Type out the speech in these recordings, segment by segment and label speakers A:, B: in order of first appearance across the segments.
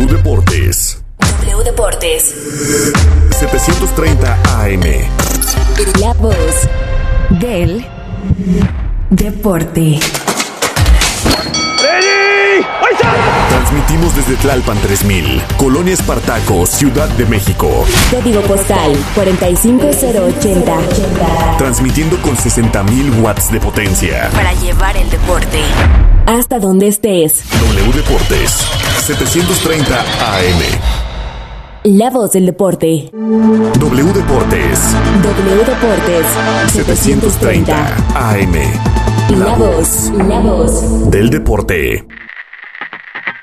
A: W Deportes.
B: W Deportes.
A: 730 AM.
B: La voz del deporte.
A: Transmitimos desde Tlalpan 3000, Colonia Espartaco, Ciudad de México.
B: Código postal 45080.
A: Transmitiendo con 60.000 watts de potencia.
B: Para llevar el deporte hasta donde estés.
A: W Deportes. 730 AM.
B: La voz del deporte.
A: W Deportes.
B: W Deportes.
A: 730 AM.
B: La voz, la voz
A: del deporte.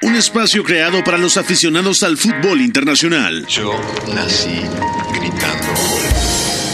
C: Un espacio creado para los aficionados al fútbol internacional.
D: Yo nací gritando.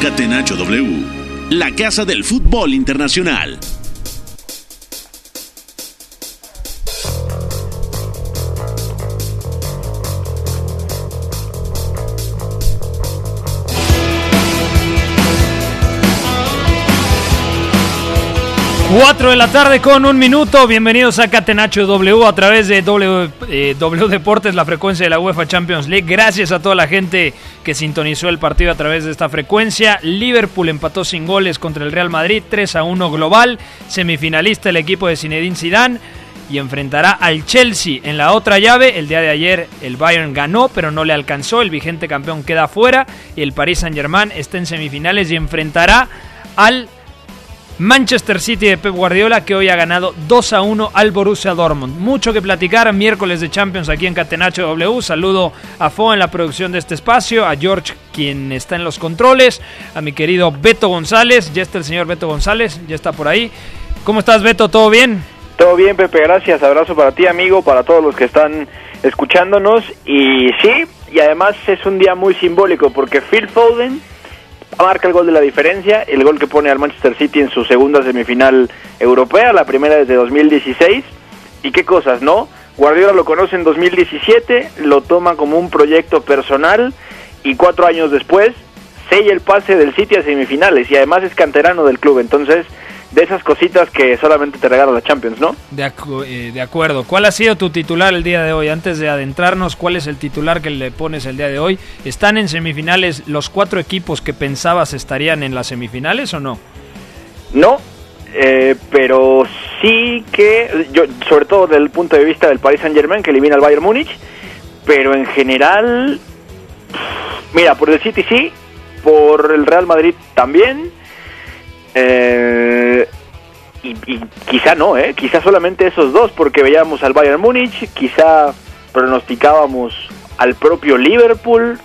C: Catenacho W, la casa del fútbol internacional.
E: 4 de la tarde con un minuto. Bienvenidos a Catenacho W a través de W, eh, w, Deportes, la frecuencia de la UEFA Champions League. Gracias a toda la gente que sintonizó el partido a través de esta frecuencia. Liverpool empató sin goles contra el Real Madrid, 3 a 1 global. Semifinalista el equipo de Zinedine Zidane y enfrentará al Chelsea en la otra llave. El día de ayer el Bayern ganó, pero no le alcanzó. El vigente campeón queda fuera y el Paris Saint-Germain está en semifinales y enfrentará al Manchester City de Pep Guardiola que hoy ha ganado 2 a 1 al Borussia Dortmund. Mucho que platicar, miércoles de Champions aquí en Catenacho W. Saludo a Fo en la producción de este espacio, a George quien está en los controles, a mi querido Beto González, ya está el señor Beto González, ya está por ahí. ¿Cómo estás Beto? ¿Todo bien?
F: Todo bien Pepe, gracias. Abrazo para ti amigo, para todos los que están escuchándonos. Y sí, y además es un día muy simbólico porque Phil Foden marca el gol de la diferencia, el gol que pone al Manchester City en su segunda semifinal europea, la primera desde 2016. Y qué cosas, ¿no? Guardiola lo conoce en 2017, lo toma como un proyecto personal y cuatro años después sella el pase del City a semifinales y además es canterano del club. Entonces, de esas cositas que solamente te regala la Champions, ¿no?
E: De, eh, de, acuerdo. ¿Cuál ha sido tu titular el día de hoy? Antes de adentrarnos, ¿cuál es el titular que le pones el día de hoy? ¿Están en semifinales los cuatro equipos que pensabas estarían en las semifinales o no?
F: No, eh, pero sí que, yo, sobre todo desde el punto de vista del Paris Saint Germain, que elimina al Bayern Múnich, pero en general, mira, por el City sí, por el Real Madrid también eh, y, quizá no, ¿eh? quizá solamente esos dos, porque veíamos al Bayern Múnich, quizá pronosticábamos al propio Liverpool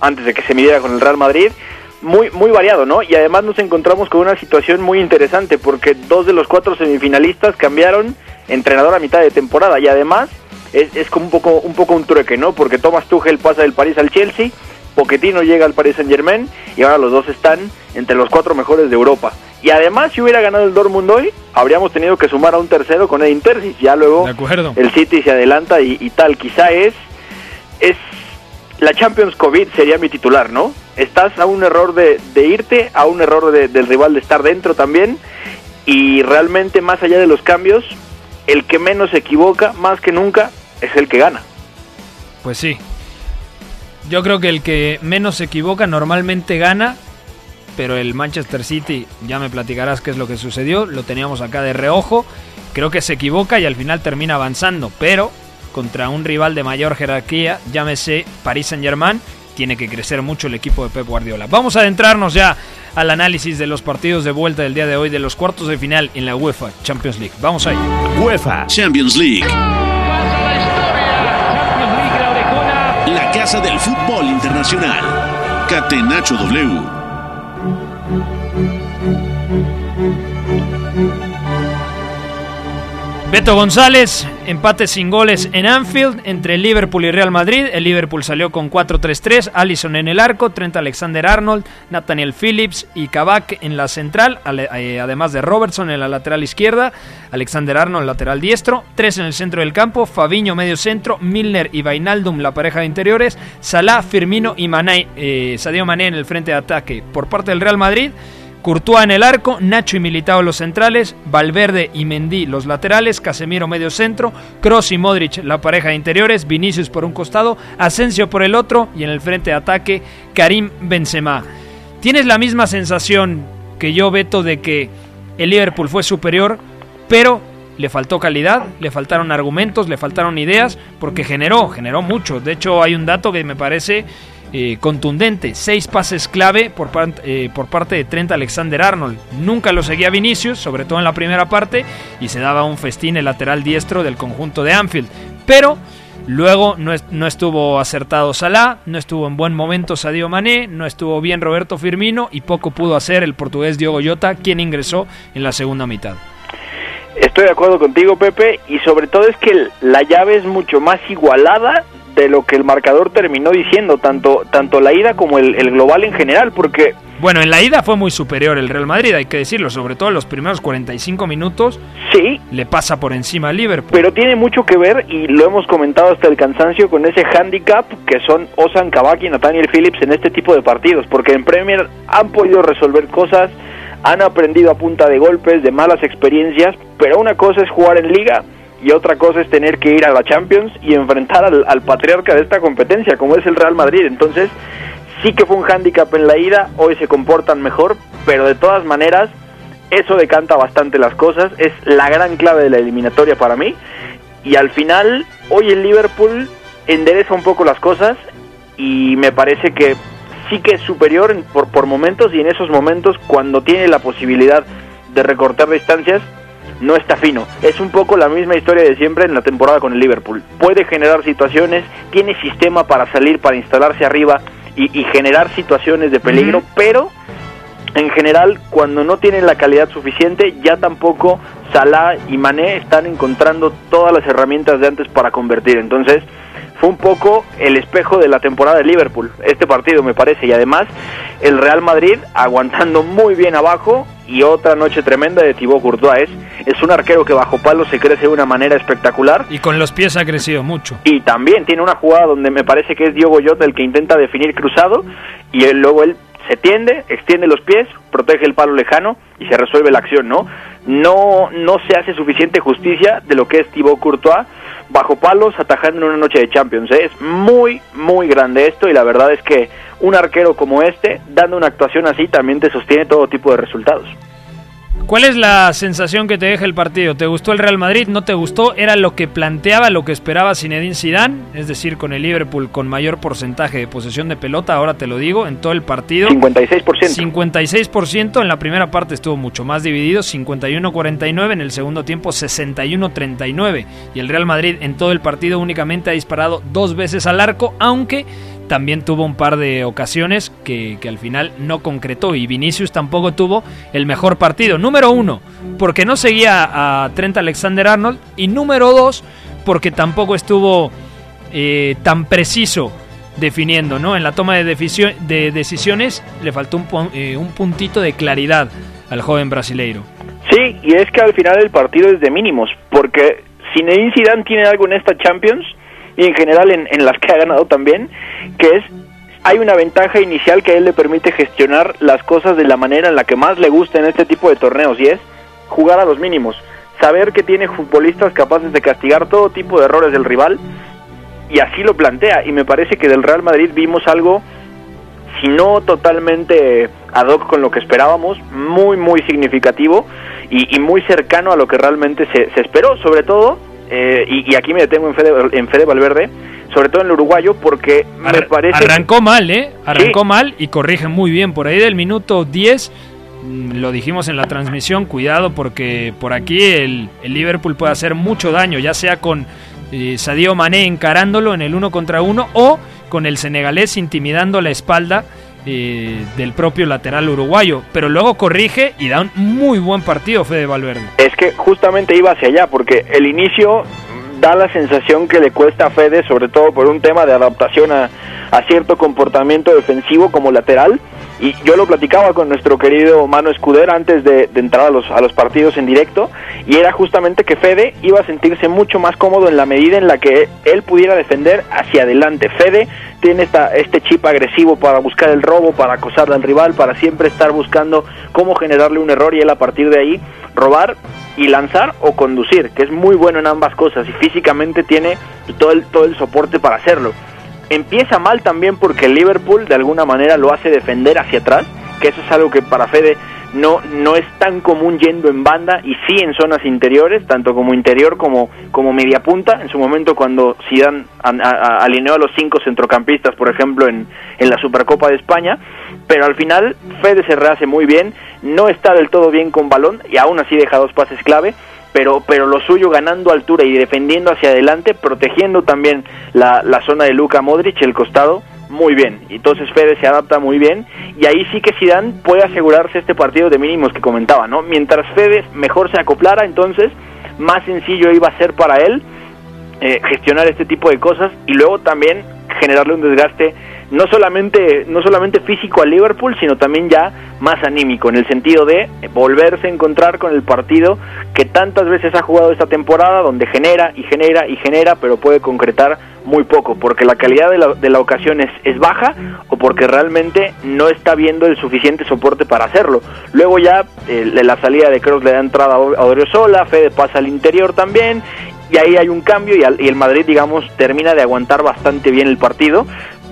F: antes de que se midiera con el Real Madrid. Muy, muy variado, ¿no? Y además nos encontramos con una situación muy interesante porque dos de los cuatro semifinalistas cambiaron entrenador a mitad de temporada y además es, es como un poco, un poco un trueque, ¿no? Porque Thomas Tuchel pasa del París al Chelsea, Pochettino llega al Paris Saint Germain y ahora los dos están entre los cuatro mejores de Europa. Y además, si hubiera ganado el Dortmund hoy, habríamos tenido que sumar a un tercero con Edin Terzic. Ya luego el City se adelanta y, tal. Quizá es, es la Champions COVID sería mi titular, ¿no? Estás a un error de, irte, a un error del rival de estar dentro también. Y realmente, más allá de los cambios, el que menos se equivoca, más que nunca, es el que gana.
E: Pues sí. Yo creo que el que menos se equivoca normalmente gana pero el Manchester City, ya me platicarás qué es lo que sucedió, lo teníamos acá de reojo, creo que se equivoca y al final termina avanzando, pero contra un rival de mayor jerarquía, llámese Paris Saint Germain, tiene que crecer mucho el equipo de Pep Guardiola. Vamos a adentrarnos ya al análisis de los partidos de vuelta del día de hoy de los cuartos de final en la UEFA Champions League. Vamos ahí.
C: UEFA Champions League. Del fútbol internacional. Catenacho W.
E: Beto González, empate sin goles en Anfield entre Liverpool y Real Madrid. El Liverpool salió con 4-3-3, Allison en el arco, Trent Alexander Arnold, Nathaniel Phillips y Kabak en la central, eh, además de Robertson en la lateral izquierda, Alexander Arnold lateral diestro, tres en el centro del campo, Fabiño medio centro, Milner y Vainaldum la pareja de interiores, Salah, Firmino y Mané, eh, Sadio Mané en el frente de ataque por parte del Real Madrid. Courtois en el arco, Nacho y Militao los centrales, Valverde y Mendy los laterales, Casemiro medio centro, Cross y Modric la pareja de interiores, Vinicius por un costado, Asensio por el otro y en el frente de ataque Karim Benzema. ¿Tienes la misma sensación que yo, Beto, de que el Liverpool fue superior, pero le faltó calidad, le faltaron argumentos, le faltaron ideas, porque generó, generó mucho. De hecho, hay un dato que me parece eh, contundente. Seis pases clave por, eh, por parte de Trent Alexander Arnold. Nunca lo seguía Vinicius, sobre todo en la primera parte, y se daba un festín el lateral diestro del conjunto de Anfield. Pero luego no, no estuvo acertado Salah, no estuvo en buen momento Sadio Mané, no estuvo bien Roberto Firmino y poco pudo hacer el portugués Diogo Jota, quien ingresó en la segunda mitad.
F: Estoy de acuerdo contigo, Pepe, y sobre todo es que la llave es mucho más igualada de lo que el marcador terminó diciendo, tanto, tanto la ida como el, global en general, porque...
E: Bueno, en la ida fue muy superior el Real Madrid, hay que decirlo, sobre todo en los primeros 45 minutos.
F: Sí.
E: Le pasa por encima al Liverpool.
F: Pero tiene mucho que ver, y lo hemos comentado hasta el cansancio, con ese handicap que son Osan Kabak y Nathaniel Phillips en este tipo de partidos, porque en Premier han podido resolver cosas, han aprendido a punta de golpes, de malas experiencias, pero una cosa es jugar en liga y otra cosa es tener que ir a la Champions y enfrentar al, patriarca de esta competencia, como es el Real Madrid. Entonces, sí que fue un hándicap en la ida, hoy se comportan mejor, pero de todas maneras, eso decanta bastante las cosas, es la gran clave de la eliminatoria para mí. Y al final, hoy el Liverpool endereza un poco las cosas y me parece que sí que es superior por, por momentos y en esos momentos cuando tiene la posibilidad de recortar distancias no está fino. Es un poco la misma historia de siempre en la temporada con el Liverpool. Puede generar situaciones, tiene sistema para salir, para instalarse arriba y, generar situaciones de peligro, pero en general cuando no tienen la calidad suficiente ya tampoco Salah y Mané están encontrando todas las herramientas de antes para convertir. Entonces fue un poco el espejo de la temporada de Liverpool, este partido me parece, y además el Real Madrid aguantando muy bien abajo y otra noche tremenda de Thibaut Courtois. Es, un arquero que bajo palo se crece de una manera espectacular.
E: Y con los pies ha crecido mucho.
F: Y también tiene una jugada donde me parece que es Diogo Jota el que intenta definir cruzado y él, luego él se tiende, extiende los pies, protege el palo lejano y se resuelve la acción, ¿no? No, no se hace suficiente justicia de lo que es Thibaut Courtois bajo palos atajando en una noche de Champions. ¿eh? Es muy, muy grande esto y la verdad es que un arquero como este, dando una actuación así, también te sostiene todo tipo de resultados.
E: ¿Cuál es la sensación que te deja el partido? ¿Te gustó el Real Madrid? ¿No te gustó? ¿Era lo que planteaba, lo que esperaba Zinedine Zidane? Es decir, con el Liverpool con mayor porcentaje de posesión de pelota, ahora te lo digo, en todo el partido.
F: 56%.
E: 56%, en la primera parte estuvo mucho más dividido, 51-49, en el segundo tiempo 61-39. Y el Real Madrid en todo el partido únicamente ha disparado dos veces al arco, aunque también tuvo un par de ocasiones que, al final no concretó y Vinicius tampoco tuvo el mejor partido. Número uno, porque no seguía a Trent Alexander Arnold y número dos, porque tampoco estuvo eh, tan preciso definiendo, ¿no? En la toma de, de decisiones le faltó un, eh, un puntito de claridad al joven brasileiro.
F: Sí, y es que al final el partido es de mínimos, porque Zinedine Zidane tiene algo en esta Champions y en general en, en las que ha ganado también, que es hay una ventaja inicial que a él le permite gestionar las cosas de la manera en la que más le gusta en este tipo de torneos y es jugar a los mínimos, saber que tiene futbolistas capaces de castigar todo tipo de errores del rival y así lo plantea. Y me parece que del Real Madrid vimos algo si no totalmente ad hoc con lo que esperábamos, muy muy significativo y, muy cercano a lo que realmente se, se esperó, sobre todo eh, y, aquí me detengo en Fede, en Fede Valverde, sobre todo en el uruguayo, porque me parece...
E: Arrancó mal, ¿eh? Arrancó mal y corrige muy bien. Por ahí del minuto 10, mm, lo dijimos en la transmisión, cuidado porque por aquí el, Liverpool puede hacer mucho daño, ya sea con eh, Sadio Mané encarándolo en el uno contra uno o con el senegalés intimidando la espalda del propio lateral uruguayo, pero luego corrige y da un muy buen partido Fede Valverde.
F: Es que justamente iba hacia allá, porque el inicio da la sensación que le cuesta a Fede, sobre todo por un tema de adaptación a cierto comportamiento defensivo como lateral, y yo lo platicaba con nuestro querido Mano Escuder antes de, entrar a los, a los partidos en directo, y era justamente que Fede iba a sentirse mucho más cómodo en la medida en la que él pudiera defender hacia adelante. Fede tiene esta, este chip agresivo para buscar el robo, para acosar al rival, para siempre estar buscando cómo generarle un error y él a partir de ahí robar y lanzar o conducir, que es muy bueno en ambas cosas y físicamente tiene todo el, todo el soporte para hacerlo empieza mal también porque Liverpool de alguna manera lo hace defender hacia atrás, que eso es algo que para Fede no, no es tan común yendo en banda y sí en zonas interiores, tanto como interior como, como media punta. En su momento cuando Zidane alineó a los cinco centrocampistas, por ejemplo, en, en la Supercopa de España, pero al final Fede se rehace muy bien, no está del todo bien con balón y aún así deja dos pases clave pero, pero lo suyo ganando altura y defendiendo hacia adelante, protegiendo también la, la zona de Luka Modric, el costado, muy bien. Entonces Fede se adapta muy bien y ahí sí que Zidane puede asegurarse este partido de mínimos que comentaba, ¿no? Mientras Fede mejor se acoplara, entonces más sencillo iba a ser para él eh, gestionar este tipo de cosas y luego también generarle un desgaste no solamente, no solamente físico al Liverpool, sino también ya más anímico, en el sentido de volverse a encontrar con el partido que tantas veces ha jugado esta temporada, donde genera y genera y genera, pero puede concretar muy poco, porque la calidad de la, de la ocasión es, es, baja o porque realmente no está viendo el suficiente soporte para hacerlo. Luego ya eh, la salida de Kroos le da entrada a Odriozola, Fede pasa al interior también, y ahí hay un cambio y el Madrid, digamos, termina de aguantar bastante bien el partido,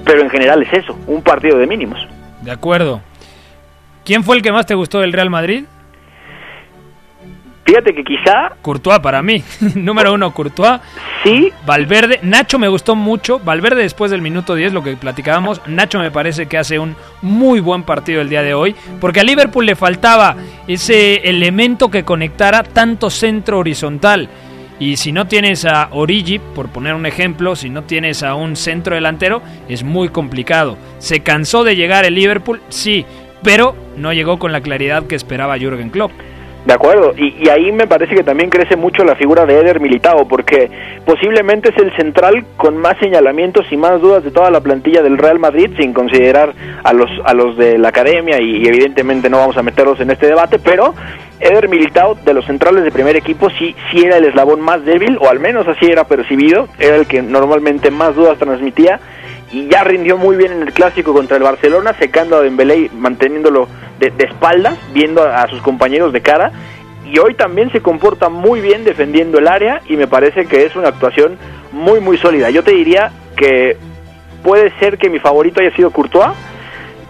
F: pero en general es eso, un partido de mínimos.
E: De acuerdo. ¿Quién fue el que más te gustó del Real Madrid?
F: Fíjate que quizá...
E: Courtois para mí. Número uno, Courtois.
F: Sí.
E: Valverde. Nacho me gustó mucho. Valverde después del minuto 10, lo que platicábamos. Nacho me parece que hace un muy buen partido el día de hoy. Porque a Liverpool le faltaba ese elemento que conectara tanto centro horizontal. Y si no tienes a Origi, por poner un ejemplo, si no tienes a un centro delantero, es muy complicado. ¿Se cansó de llegar el Liverpool? Sí, pero no llegó con la claridad que esperaba Jürgen Klopp.
F: De acuerdo, y, ahí me parece que también crece mucho la figura de Eder Militao, porque posiblemente es el central con más señalamientos y más dudas de toda la plantilla del Real Madrid, sin considerar a los, a los de la academia, y, y evidentemente no vamos a meterlos en este debate, pero Eder Militao de los centrales de primer equipo sí, sí era el eslabón más débil, o al menos así era percibido, era el que normalmente más dudas transmitía, y ya rindió muy bien en el clásico contra el Barcelona, secando a Dembélé manteniéndolo de, espaldas, viendo a, sus compañeros de cara. Y hoy también se comporta muy bien defendiendo el área y me parece que es una actuación muy muy sólida. Yo te diría que puede ser que mi favorito haya sido Courtois,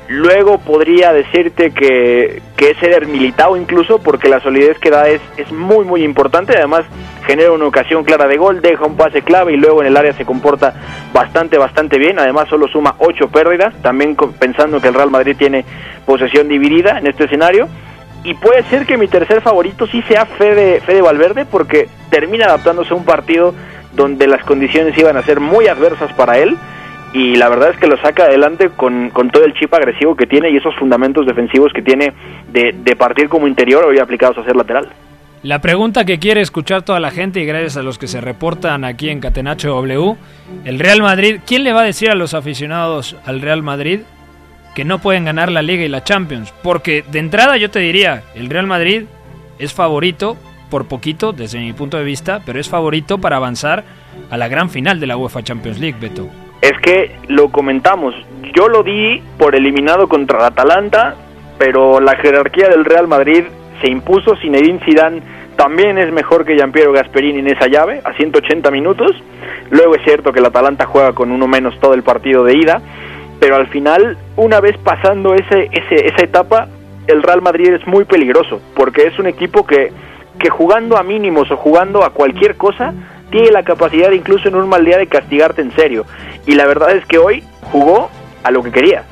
F: Luego podría decirte que, que es Eder Militao incluso, porque la solidez que da es, es muy muy importante. Además, genera una ocasión clara de gol, deja un pase clave y luego en el área se comporta bastante, bastante bien. Además, solo suma ocho pérdidas, también pensando que el Real Madrid tiene posesión dividida en este escenario. Y puede ser que mi tercer favorito sí sea Fede, Fede Valverde, porque termina adaptándose a un partido donde las condiciones iban a ser muy adversas para él y la verdad es que lo saca adelante con, todo el chip agresivo que tiene y esos fundamentos defensivos que tiene de, de partir como interior hoy aplicados a ser lateral.
E: La pregunta que quiere escuchar toda la gente y gracias a los que se reportan aquí en Catenacho W, el Real Madrid, ¿quién le va a decir a los aficionados al Real Madrid que no pueden ganar la Liga y la Champions? Porque de entrada yo te diría, el Real Madrid es favorito por poquito desde mi punto de vista, pero es favorito para avanzar a la gran final de la UEFA Champions League, Beto
F: es que lo comentamos, yo lo di por eliminado contra el Atalanta, pero la jerarquía del Real Madrid se impuso, Zinedine Zidane también es mejor que Giampiero Gasperini en esa llave, a 180 minutos, luego es cierto que el Atalanta juega con uno menos todo el partido de ida, pero al final, una vez pasando ese, ese, esa etapa, el Real Madrid es muy peligroso, porque es un equipo que, que jugando a mínimos o jugando a cualquier cosa, tiene la capacidad incluso en un mal día de castigarte en serio. Y la verdad es que hoy jugó a lo que quería.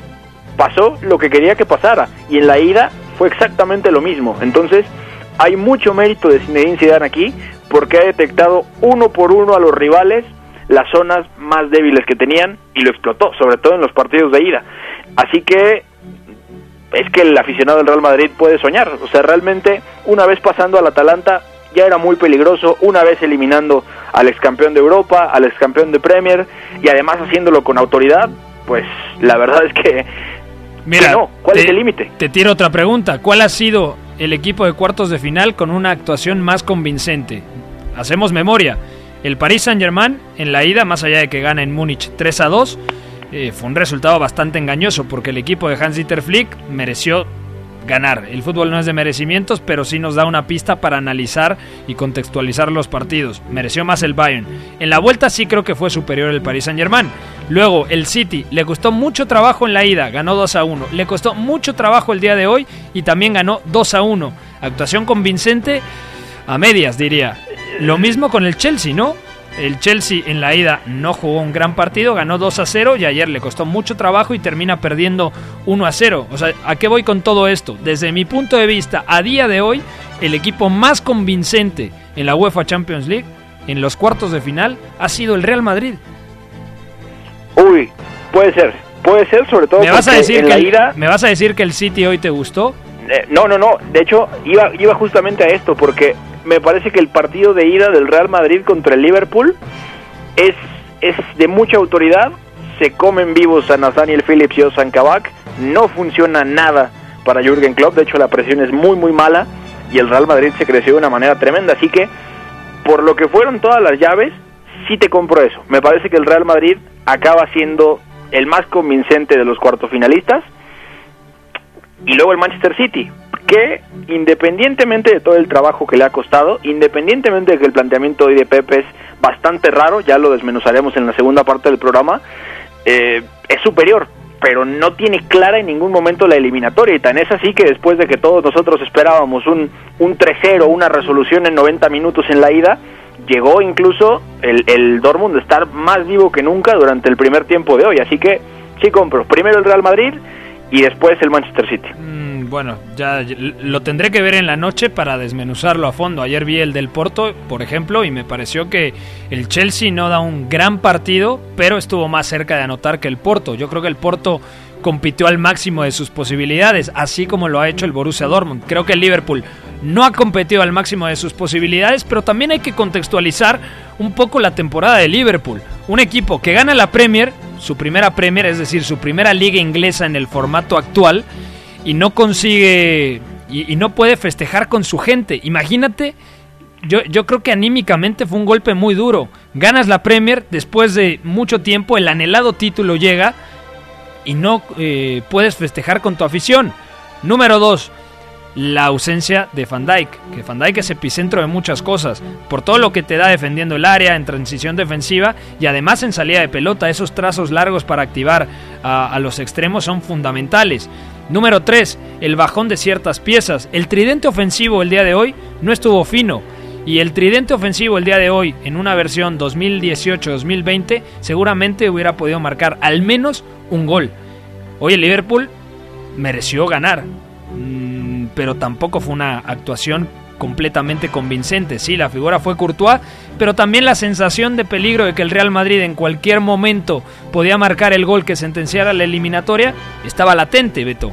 F: Pasó lo que quería que pasara. Y en la ida fue exactamente lo mismo. Entonces, hay mucho mérito de Zinedine Zidane aquí porque ha detectado uno por uno a los rivales las zonas más débiles que tenían y lo explotó, sobre todo en los partidos de ida. Así que es que el aficionado del Real Madrid puede soñar. O sea, realmente una vez pasando al Atalanta ya era muy peligroso, una vez eliminando al ex campeón de Europa, al ex campeón de Premier y además haciéndolo con autoridad, pues la verdad es que...
E: Mira,
F: no, ¿cuál es el límite?
E: Te tiro otra pregunta. ¿Cuál ha sido el equipo de cuartos de final con una actuación más convincente? Hacemos memoria. El Paris Saint-Germain en la ida, más allá de que gana en Múnich 3 a 2, eh, fue un resultado bastante engañoso porque el equipo de Hans-Dieter Flick mereció ganar. El fútbol no es de merecimientos, pero sí nos da una pista para analizar y contextualizar los partidos. Mereció más el Bayern. En la vuelta sí creo que fue superior el Paris Saint-Germain. Luego el City le costó mucho trabajo en la ida, ganó 2 a 1. Le costó mucho trabajo el día de hoy y también ganó 2 a 1. Actuación convincente a medias, diría. Lo mismo con el Chelsea, ¿no? El Chelsea en la ida no jugó un gran partido, ganó 2 a 0 y ayer le costó mucho trabajo y termina perdiendo 1 a 0. O sea, ¿a qué voy con todo esto? Desde mi punto de vista, a día de hoy, el equipo más convincente en la UEFA Champions League, en los cuartos de final, ha sido el Real Madrid.
F: Uy, puede ser, puede ser sobre todo
E: ¿Me vas, a decir
F: en
E: que
F: la ida...
E: ¿Me vas a decir que el City hoy te gustó?
F: Eh, no, no, no. De hecho, iba, iba justamente a esto, porque me parece que el partido de ida del Real Madrid contra el Liverpool es, es de mucha autoridad. Se comen vivos a Nathaniel Phillips y Ozan Kabak. No funciona nada para Jürgen Klopp. De hecho, la presión es muy, muy mala. Y el Real Madrid se creció de una manera tremenda. Así que, por lo que fueron todas las llaves, sí te compro eso. Me parece que el Real Madrid acaba siendo el más convincente de los cuartos finalistas y luego el Manchester City, que independientemente de todo el trabajo que le ha costado, independientemente de que el planteamiento hoy de Pepe es bastante raro, ya lo desmenuzaremos en la segunda parte del programa, eh, es superior, pero no tiene clara en ningún momento la eliminatoria, y tan es así que después de que todos nosotros esperábamos un, un 3-0, una resolución en 90 minutos en la ida, llegó incluso el, el Dortmund de estar más vivo que nunca durante el primer tiempo de hoy, así que sí compro, primero el Real Madrid, y después el Manchester City.
E: Mm, bueno, ya lo tendré que ver en la noche para desmenuzarlo a fondo. Ayer vi el del Porto, por ejemplo, y me pareció que el Chelsea no da un gran partido, pero estuvo más cerca de anotar que el Porto. Yo creo que el Porto compitió al máximo de sus posibilidades, así como lo ha hecho el Borussia Dortmund. Creo que el Liverpool no ha competido al máximo de sus posibilidades, pero también hay que contextualizar un poco la temporada de Liverpool. Un equipo que gana la Premier, su primera Premier, es decir, su primera liga inglesa en el formato actual, y no consigue y, no puede festejar con su gente. Imagínate, yo, yo creo que anímicamente fue un golpe muy duro. Ganas la Premier, después de mucho tiempo el anhelado título llega y no eh, puedes festejar con tu afición. Número 2. La ausencia de Van Dijk, que Van Dijk es epicentro de muchas cosas, por todo lo que te da defendiendo el área, en transición defensiva y además en salida de pelota, esos trazos largos para activar a, a los extremos son fundamentales. Número 3, el bajón de ciertas piezas. El tridente ofensivo el día de hoy no estuvo fino. Y el tridente ofensivo el día de hoy, en una versión 2018-2020, seguramente hubiera podido marcar al menos un gol. Hoy el Liverpool mereció ganar, mm, pero tampoco fue una actuación completamente convincente. Sí, la figura fue Courtois, pero también la sensación de peligro de que el Real Madrid en cualquier momento podía marcar el gol que sentenciara la eliminatoria estaba latente, Beto.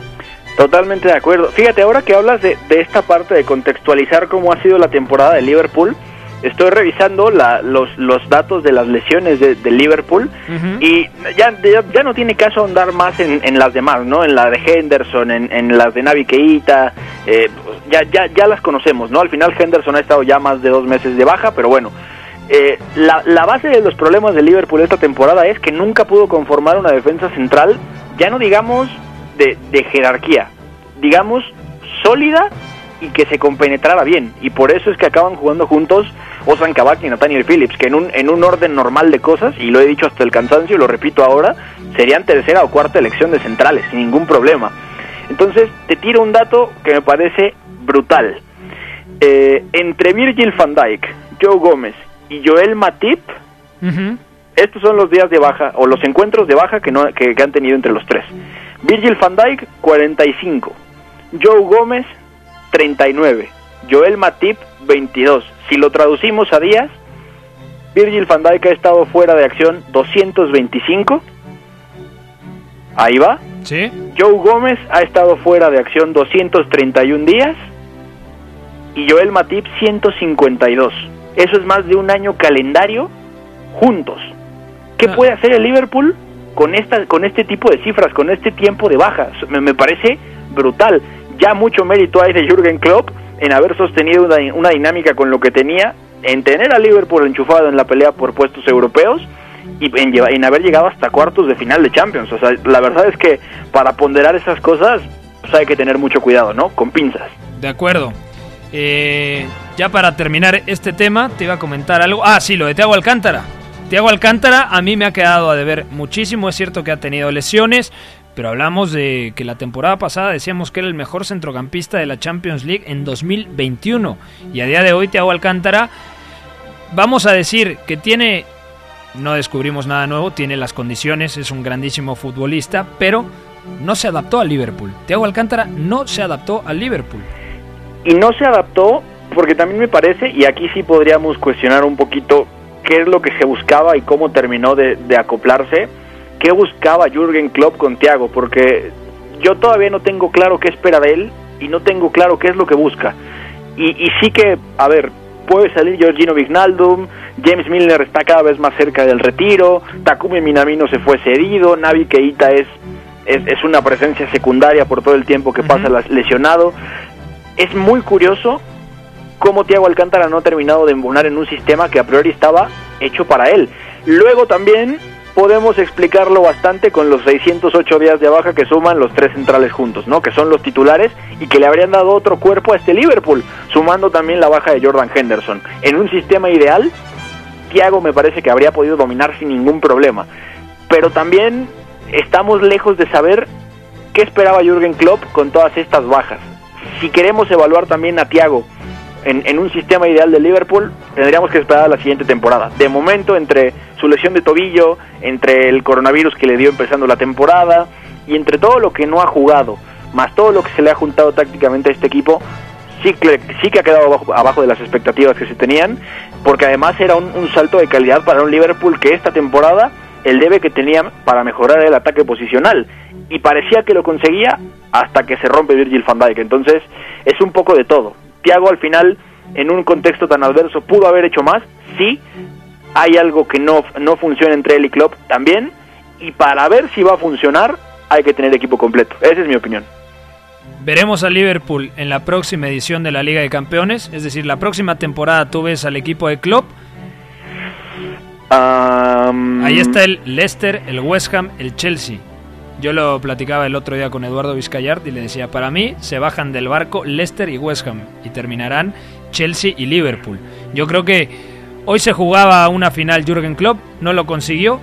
F: Totalmente de acuerdo. Fíjate, ahora que hablas de, de esta parte de contextualizar cómo ha sido la temporada de Liverpool, estoy revisando la, los, los datos de las lesiones de, de Liverpool y ya, ya, ya no tiene caso andar más en, en las demás, ¿no? En la de Henderson, en, en las de Navi Keita, eh, ya, ya, ya las conocemos, ¿no? Al final Henderson ha estado ya más de dos meses de baja, pero bueno. Eh, la, la base de los problemas de Liverpool esta temporada es que nunca pudo conformar una defensa central, ya no digamos de, de jerarquía, digamos sólida y que se compenetrara bien. Y por eso es que acaban jugando juntos Ozan Kabak y Nathaniel Phillips, que en un, en un orden normal de cosas, y lo he dicho hasta el cansancio y lo repito ahora, serían tercera o cuarta elección de centrales, sin ningún problema. Entonces, te tiro un dato que me parece brutal. Eh, entre Virgil van Dijk, Joe Gómez y Joel Matip, estos son los días de baja o los encuentros de baja que, no, que, que han tenido entre los tres. Virgil van Dijk 45, Joe Gómez 39, Joel Matip 22. Si lo traducimos a días, Virgil van Dijk ha estado fuera de acción 225. Ahí va.
E: ¿Sí?
F: Joe Gómez ha estado fuera de acción 231 días. Y Joel Matip 152. Eso es más de un año calendario juntos. ¿Qué
E: Ah.
F: puede hacer el Liverpool con esta con este tipo de cifras, con este tiempo de bajas? Me, me parece brutal. Ya mucho mérito hay de Jürgen Klopp en haber sostenido una, dinámica con lo que tenía, en tener a Liverpool enchufado en la pelea por puestos europeos y en, haber llegado hasta cuartos de final de Champions. O sea, la verdad es que para ponderar esas cosas pues hay que tener mucho cuidado, ¿no? Con pinzas.
E: De acuerdo. Eh, ya para terminar este tema, te iba a comentar algo. Ah, sí, lo de Thiago Alcántara. Thiago Alcántara a mí me ha quedado a deber muchísimo. Es cierto que ha tenido lesiones, pero hablamos de que la temporada pasada decíamos que era el mejor centrocampista de la Champions League en 2021. Y a día de hoy, Thiago Alcántara, vamos a decir que tiene. No descubrimos nada nuevo, tiene las condiciones, es un grandísimo futbolista, pero no se adaptó al Liverpool. Thiago Alcántara no se adaptó al Liverpool.
F: y no se adaptó porque también me parece, y aquí sí podríamos cuestionar un poquito qué es lo que se buscaba y cómo terminó de, de acoplarse, qué buscaba Jürgen Klopp con Thiago, porque yo todavía no tengo claro qué espera de él y no tengo claro qué es lo que busca. Y, y sí que, a ver, puede salir Georgino Vignaldum, James Milner está cada vez más cerca del retiro, Takumi Minamino se fue cedido, Navi Keita es, es, es una presencia secundaria por todo el tiempo que pasa
E: Ujú.
F: las- lesionado. Es muy curioso cómo Thiago Alcántara no ha terminado de embonar en un sistema que a priori estaba hecho para él. Luego también podemos explicarlo bastante con los 608 días de baja que suman los tres centrales juntos, ¿no? Que son los titulares y que le habrían dado otro cuerpo a este Liverpool, sumando también la baja de Jordan Henderson. En un sistema ideal, Thiago me parece que habría podido dominar sin ningún problema. Pero también estamos lejos de saber qué esperaba Jürgen Klopp con todas estas bajas. Si queremos evaluar también a Thiago en, en un sistema ideal de Liverpool, tendríamos que esperar a la siguiente temporada. De momento, entre su lesión de tobillo, entre el coronavirus que le dio empezando la temporada y entre todo lo que no ha jugado, más todo lo que se le ha juntado tácticamente a este equipo, sí que, sí que ha quedado abajo, de las expectativas que se tenían, porque además era un, un salto de calidad para un Liverpool que esta temporada el debe que tenía para mejorar el ataque posicional y parecía que lo conseguía hasta que se rompe Virgil van Dijk. Entonces es un poco de todo. Thiago al final en un contexto tan adverso pudo haber hecho más, sí. Hay algo que no, no funciona entre él y Klopp también y para ver si va a funcionar hay que tener equipo completo. Esa es mi opinión.
E: Veremos a Liverpool en la próxima edición de la Liga de Campeones, es decir, la próxima temporada tú ves al equipo de Klopp. Ahí está el Leicester, el West Ham, el Chelsea. Yo lo platicaba el otro día con Eduardo Vizcayart y le decía, para mí se bajan del barco Leicester y West Ham y terminarán Chelsea y Liverpool. Yo creo que hoy se jugaba una final Jürgen Klopp, no lo consiguió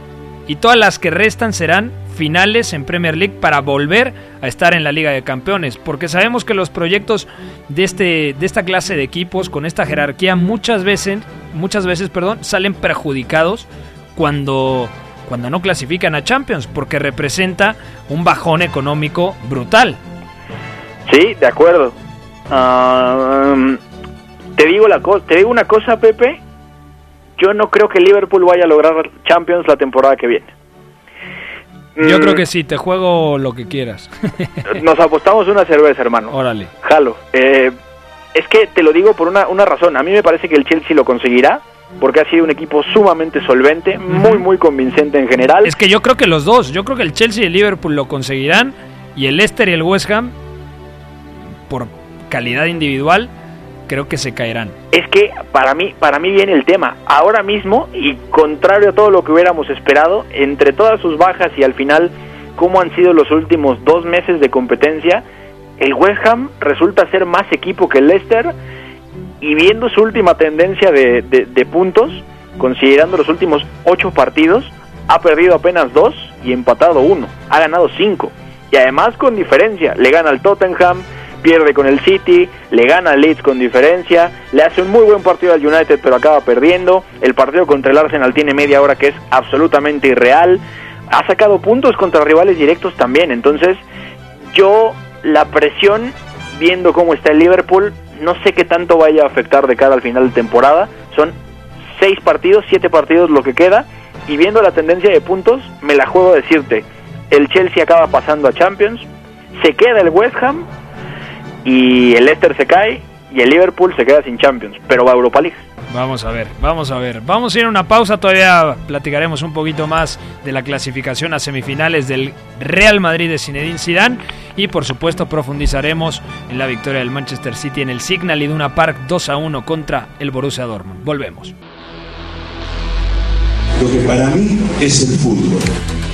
E: y todas las que restan serán finales en Premier League para volver a estar en la Liga de Campeones, porque sabemos que los proyectos de este de esta clase de equipos con esta jerarquía muchas veces muchas veces, perdón, salen perjudicados cuando cuando no clasifican a Champions, porque representa un bajón económico brutal.
F: Sí, de acuerdo. Am, te digo la te digo una cosa, Pepe. Yo no creo que Liverpool vaya a lograr Champions la temporada que viene.
E: Yo
F: Mm,
E: creo que sí, te juego lo que quieras.
F: Nos apostamos una cerveza, hermano.
E: Órale.
F: Jalo. Eh, es que te lo digo por una, una razón. A mí me parece que el Chelsea lo conseguirá porque ha sido un equipo sumamente solvente, muy, muy convincente en general.
E: Es que yo creo que los dos, yo creo que el Chelsea y el Liverpool lo conseguirán y el Leicester y el West Ham por calidad individual creo que se caerán.
F: Es que para mí, para mí viene el tema. Ahora mismo, y contrario a todo lo que hubiéramos esperado, entre todas sus bajas y al final cómo han sido los últimos dos meses de competencia, el West Ham resulta ser más equipo que el Leicester y viendo su última tendencia de, de- de puntos, considerando los últimos ocho partidos, ha perdido apenas dos y empatado uno. Ha ganado cinco. Y además con diferencia. Le gana al Tottenham, pierde con el City, le gana al Leeds con diferencia, le hace un muy buen partido al United pero acaba perdiendo. El partido contra el Arsenal tiene media hora que es absolutamente irreal. Ha sacado puntos contra rivales directos también. Entonces yo la presión, viendo cómo está el Liverpool, no sé qué tanto vaya a afectar de cara al final de temporada. Son seis partidos, siete partidos lo que queda, y viendo la tendencia de puntos, me la juego a decirte, el Chelsea acaba pasando a Champions, se queda el West Ham, y el Leicester se cae, y el Liverpool se queda sin Champions, pero va a Europa League.
E: Vamos a ver, vamos a ver. Vamos a ir a una pausa, todavía platicaremos un poquito más de la clasificación a semifinales del Real Madrid de Zinedine Zidane y por supuesto profundizaremos en la victoria del Manchester City en el Signal Iduna Park 2 a 1 contra el Borussia Dortmund. Volvemos.
G: Lo que para mí es el fútbol.